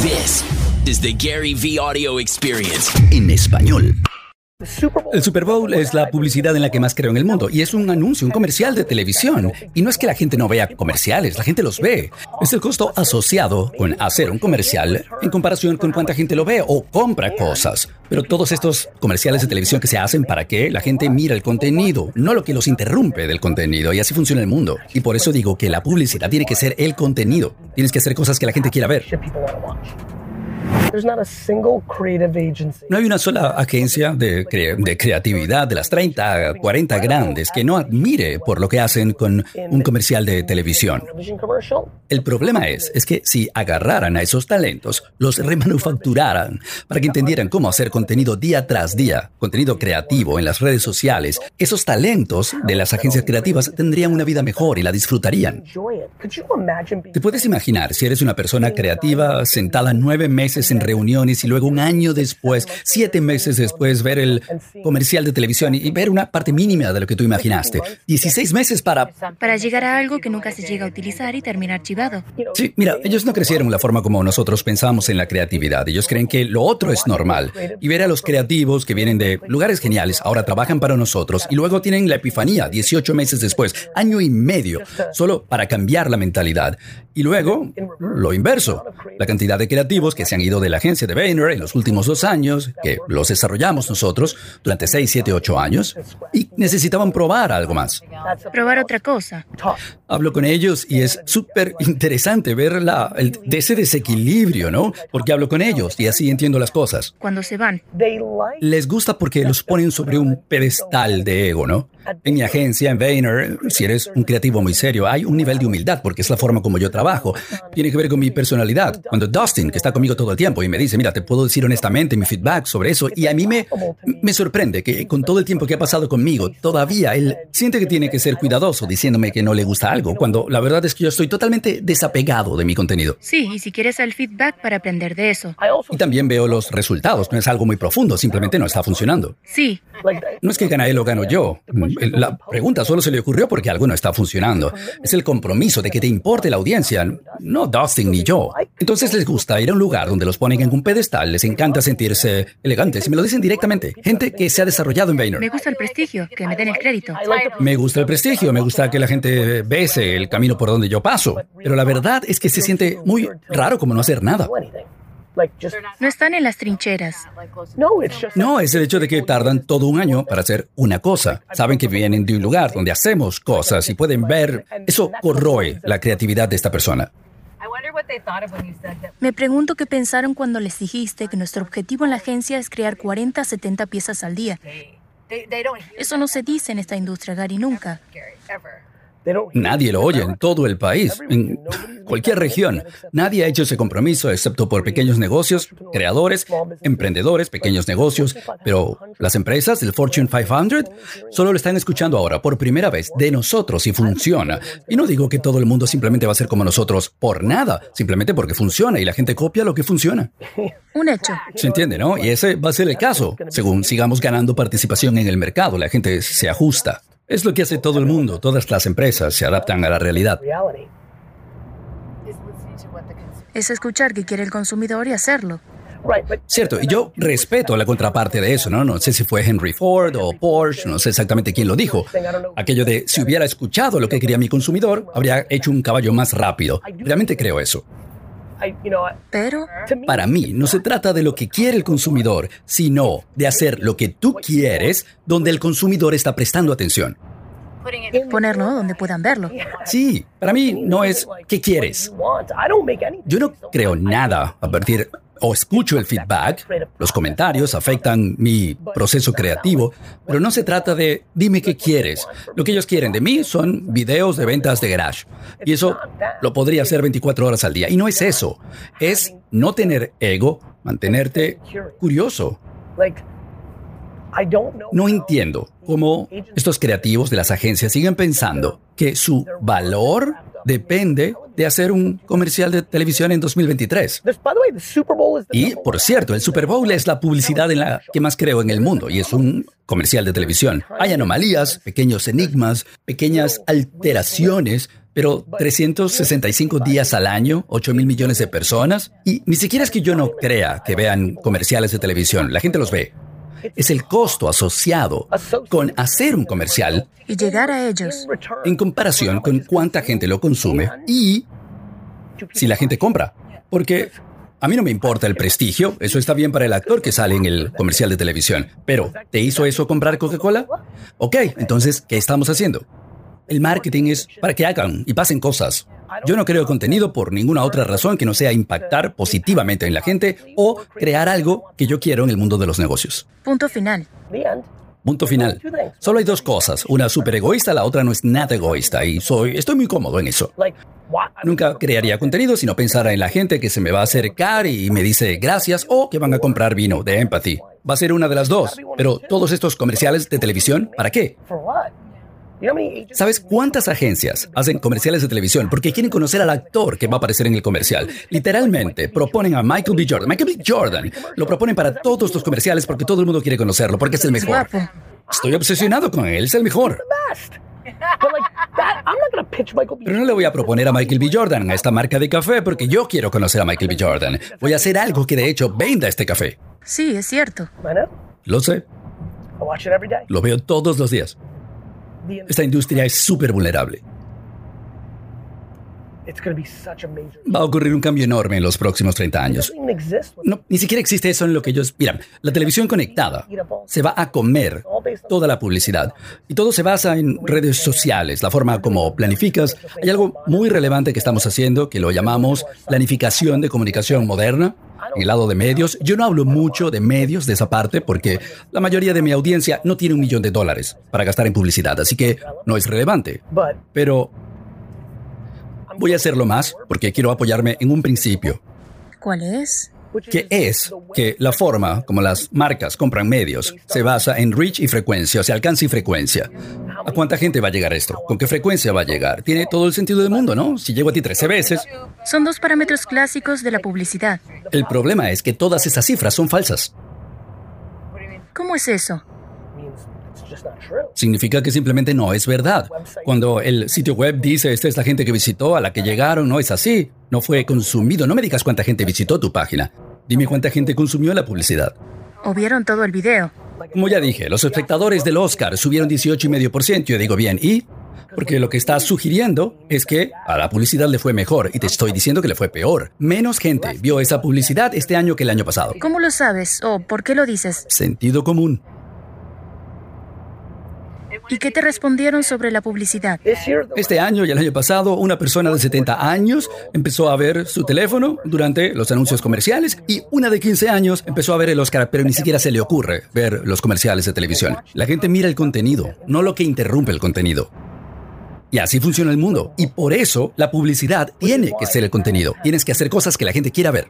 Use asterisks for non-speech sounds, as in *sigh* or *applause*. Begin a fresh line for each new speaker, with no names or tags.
This is the Gary V Audio Experience.
en español.
El Super Bowl es la publicidad en la que más creo en el mundo y es un anuncio, un comercial de televisión. Y no es que la gente no vea comerciales, la gente los ve. Es el costo asociado con hacer un comercial en comparación con cuánta gente lo ve o compra cosas. Pero todos estos comerciales de televisión que se hacen para que la gente mira el contenido, no lo que los interrumpe del contenido. Y así funciona el mundo. Y por eso digo que la publicidad tiene que ser el contenido. Tienes que hacer cosas que la gente quiera ver. No hay una sola agencia de, cre- de creatividad de las 30, 40 grandes que no admire por lo que hacen con un comercial de televisión. El problema es, es que si agarraran a esos talentos, los remanufacturaran para que entendieran cómo hacer contenido día tras día, contenido creativo en las redes sociales, esos talentos de las agencias creativas tendrían una vida mejor y la disfrutarían. ¿Te puedes imaginar si eres una persona creativa sentada nueve meses en reuniones y luego un año después, siete meses después, ver el comercial de televisión y ver una parte mínima de lo que tú imaginaste? 16 meses para...
Para llegar a algo que nunca se llega a utilizar y termina archivado.
Sí, mira, ellos no crecieron de la forma como nosotros pensamos en la creatividad. Ellos creen que lo otro es normal. Y ver a los creativos que vienen de lugares geniales, ahora trabajan para nosotros y luego tienen la epifanía 18 meses después, año y medio, solo para cambiar la mentalidad. Y luego, lo inverso, la cantidad de creativos que se han ido de la agencia de Vayner en los últimos dos años, que los desarrollamos nosotros durante 6, 7, 8 años, y necesitaban probar algo más.
Probar otra cosa.
Hablo con ellos y es súper interesante ver la, el- ese desequilibrio, ¿no? Porque hablo con ellos y así entiendo las cosas.
Cuando se van.
Les gusta porque los ponen sobre un pedestal de ego, ¿no? En mi agencia, en Vayner, si eres un creativo muy serio, hay un nivel de humildad porque es la forma como yo trabajo. Tiene que ver con mi personalidad. Cuando Dustin, que está conmigo todo el tiempo y me dice, mira, te puedo decir honestamente mi feedback sobre eso, y a mí me, me sorprende que con todo el tiempo que ha pasado conmigo, todavía él siente que tiene que ser cuidadoso diciéndome que no le gusta algo, cuando la verdad es que yo estoy totalmente desapegado de mi contenido.
Sí, y si quieres el feedback para aprender de eso.
Y también veo los resultados, no es algo muy profundo, simplemente no está funcionando.
Sí,
No es que gana él o gano yo. La pregunta solo se le ocurrió porque algo no está funcionando. Es el compromiso de que te importe la audiencia, no Dustin ni yo. Entonces les gusta ir a un lugar donde los ponen en un pedestal, les encanta sentirse elegantes y me lo dicen directamente. Gente que se ha desarrollado en
me
Vayner.
gusta el prestigio, que me den el crédito.
Me gusta el prestigio, me gusta que la gente bese el camino por donde yo paso. Pero la verdad es que se siente muy raro como no hacer nada.
No están en las trincheras.
No, es el hecho de que tardan todo un año para hacer una cosa. Saben que vienen de un lugar donde hacemos cosas y pueden ver. Eso corroe la creatividad de esta persona.
Me pregunto qué pensaron cuando les dijiste que nuestro objetivo en la agencia es crear 40 a 70 piezas al día. Eso no se dice en esta industria, Gary, nunca.
Nadie lo oye en todo el país, en cualquier región. Nadie ha hecho ese compromiso excepto por pequeños negocios, creadores, emprendedores, pequeños negocios. Pero las empresas del Fortune 500 solo lo están escuchando ahora por primera vez de nosotros y funciona. Y no digo que todo el mundo simplemente va a ser como nosotros por nada, simplemente porque funciona y la gente copia lo que funciona. *laughs*
Un hecho.
¿Se entiende, no? Y ese va a ser el caso. Según sigamos ganando participación en el mercado, la gente se ajusta. Es lo que hace todo el mundo, todas las empresas se adaptan a la realidad.
Es escuchar qué quiere el consumidor y hacerlo.
Cierto, y yo respeto la contraparte de eso, ¿no? No sé si fue Henry Ford o Porsche, no sé exactamente quién lo dijo. Aquello de si hubiera escuchado lo que quería mi consumidor, habría hecho un caballo más rápido. Realmente creo eso.
Pero
Para mí, no se trata de lo que quiere el consumidor, sino de hacer lo que tú quieres donde el consumidor está prestando atención.
ponerlo donde puedan verlo.
Sí, para mí no es ¿qué quieres? Yo no creo nada a partir o escucho el feedback, los comentarios afectan mi proceso creativo, pero no se trata de dime qué quieres. Lo que ellos quieren de mí son videos de ventas de garage. Y eso lo podría hacer 24 horas al día. Y no es eso. Es no tener ego, mantenerte curioso. No entiendo cómo estos creativos de las agencias siguen pensando que su valor depende de hacer un comercial de televisión en 2023. Y, por cierto, el Super Bowl es la publicidad en la que más creo en el mundo y es un comercial de televisión. Hay anomalías, pequeños enigmas, pequeñas alteraciones, pero pero 365 días al año, 8 mil millones de personas. Y ni siquiera es que yo no crea que vean comerciales de televisión, la gente los ve. Es el costo asociado con hacer un comercial
y llegar a ellos
en comparación con cuánta gente lo consume y si la gente compra. Porque a mí no me importa el prestigio, eso está bien para el actor que sale en el comercial de televisión, pero ¿te hizo eso comprar Coca-Cola? Ok, entonces, ¿qué estamos haciendo? El marketing es para que hagan y pasen cosas. Yo no creo contenido por ninguna otra razón que no sea impactar positivamente en la gente o crear algo que yo quiero en el mundo de los negocios.
Punto final.
Punto final. Solo hay dos cosas, una súper egoísta, la otra no es nada egoísta y soy, estoy muy cómodo en eso. Nunca crearía contenido si no pensara en la gente que se me va a acercar y me dice gracias o que van a comprar vino de empathy. Va a ser una de las dos. Pero todos estos comerciales de televisión, ¿para qué? ¿Sabes cuántas agencias hacen comerciales de televisión porque quieren conocer al actor que va a aparecer en el comercial? Literalmente proponen a Michael B. Jordan. Michael B. Jordan lo proponen para todos los comerciales porque todo el mundo quiere conocerlo, porque es el mejor. Estoy obsesionado con él, es el mejor. Pero no le voy a proponer a Michael B. Jordan a esta marca de café porque yo quiero conocer a Michael B. Jordan. Voy a hacer algo que de hecho venda este café.
Sí, es cierto.
Lo sé. Lo veo todos los días. Esta industria es súper vulnerable. Va a ocurrir un cambio enorme en los próximos 30 años. No, ni siquiera existe eso en lo que ellos... Mira, la televisión conectada se va a comer toda la publicidad. Y todo se basa en redes sociales, la forma como planificas. Hay algo muy relevante que estamos haciendo que lo llamamos planificación de comunicación moderna. En el lado de medios, yo no hablo mucho de medios de esa parte porque la mayoría de mi audiencia no tiene un millón de dólares para gastar en publicidad, así que no es relevante. Pero voy a hacerlo más porque quiero apoyarme en un principio.
¿Cuál es?
que es que la forma como las marcas compran medios se basa en reach y frecuencia, o sea, alcance y frecuencia. ¿A cuánta gente va a llegar esto? ¿Con qué frecuencia va a llegar? Tiene todo el sentido del mundo, ¿no? Si llego a ti 13 veces...
Son dos parámetros clásicos de la publicidad.
El problema es que todas esas cifras son falsas.
¿Cómo es eso?
Significa que simplemente no es verdad. Cuando el sitio web dice esta es la gente que visitó, a la que llegaron, no es así. No fue consumido. No me digas cuánta gente visitó tu página. Dime cuánta gente consumió la publicidad.
O vieron todo el video.
Como ya dije, los espectadores del Oscar subieron 18,5%. Yo digo bien, ¿y? Porque lo que estás sugiriendo es que a la publicidad le fue mejor y te estoy diciendo que le fue peor. Menos gente vio esa publicidad este año que el año pasado.
¿Cómo lo sabes o por qué lo dices?
Sentido común.
¿Y qué te respondieron sobre la publicidad?
Este año y el año pasado, una persona de 70 años empezó a ver su teléfono durante los anuncios comerciales y una de 15 años empezó a ver el Oscar, pero ni siquiera se le ocurre ver los comerciales de televisión. La gente mira el contenido, no lo que interrumpe el contenido. Y así funciona el mundo. Y por eso la publicidad tiene que ser el contenido. Tienes que hacer cosas que la gente quiera ver.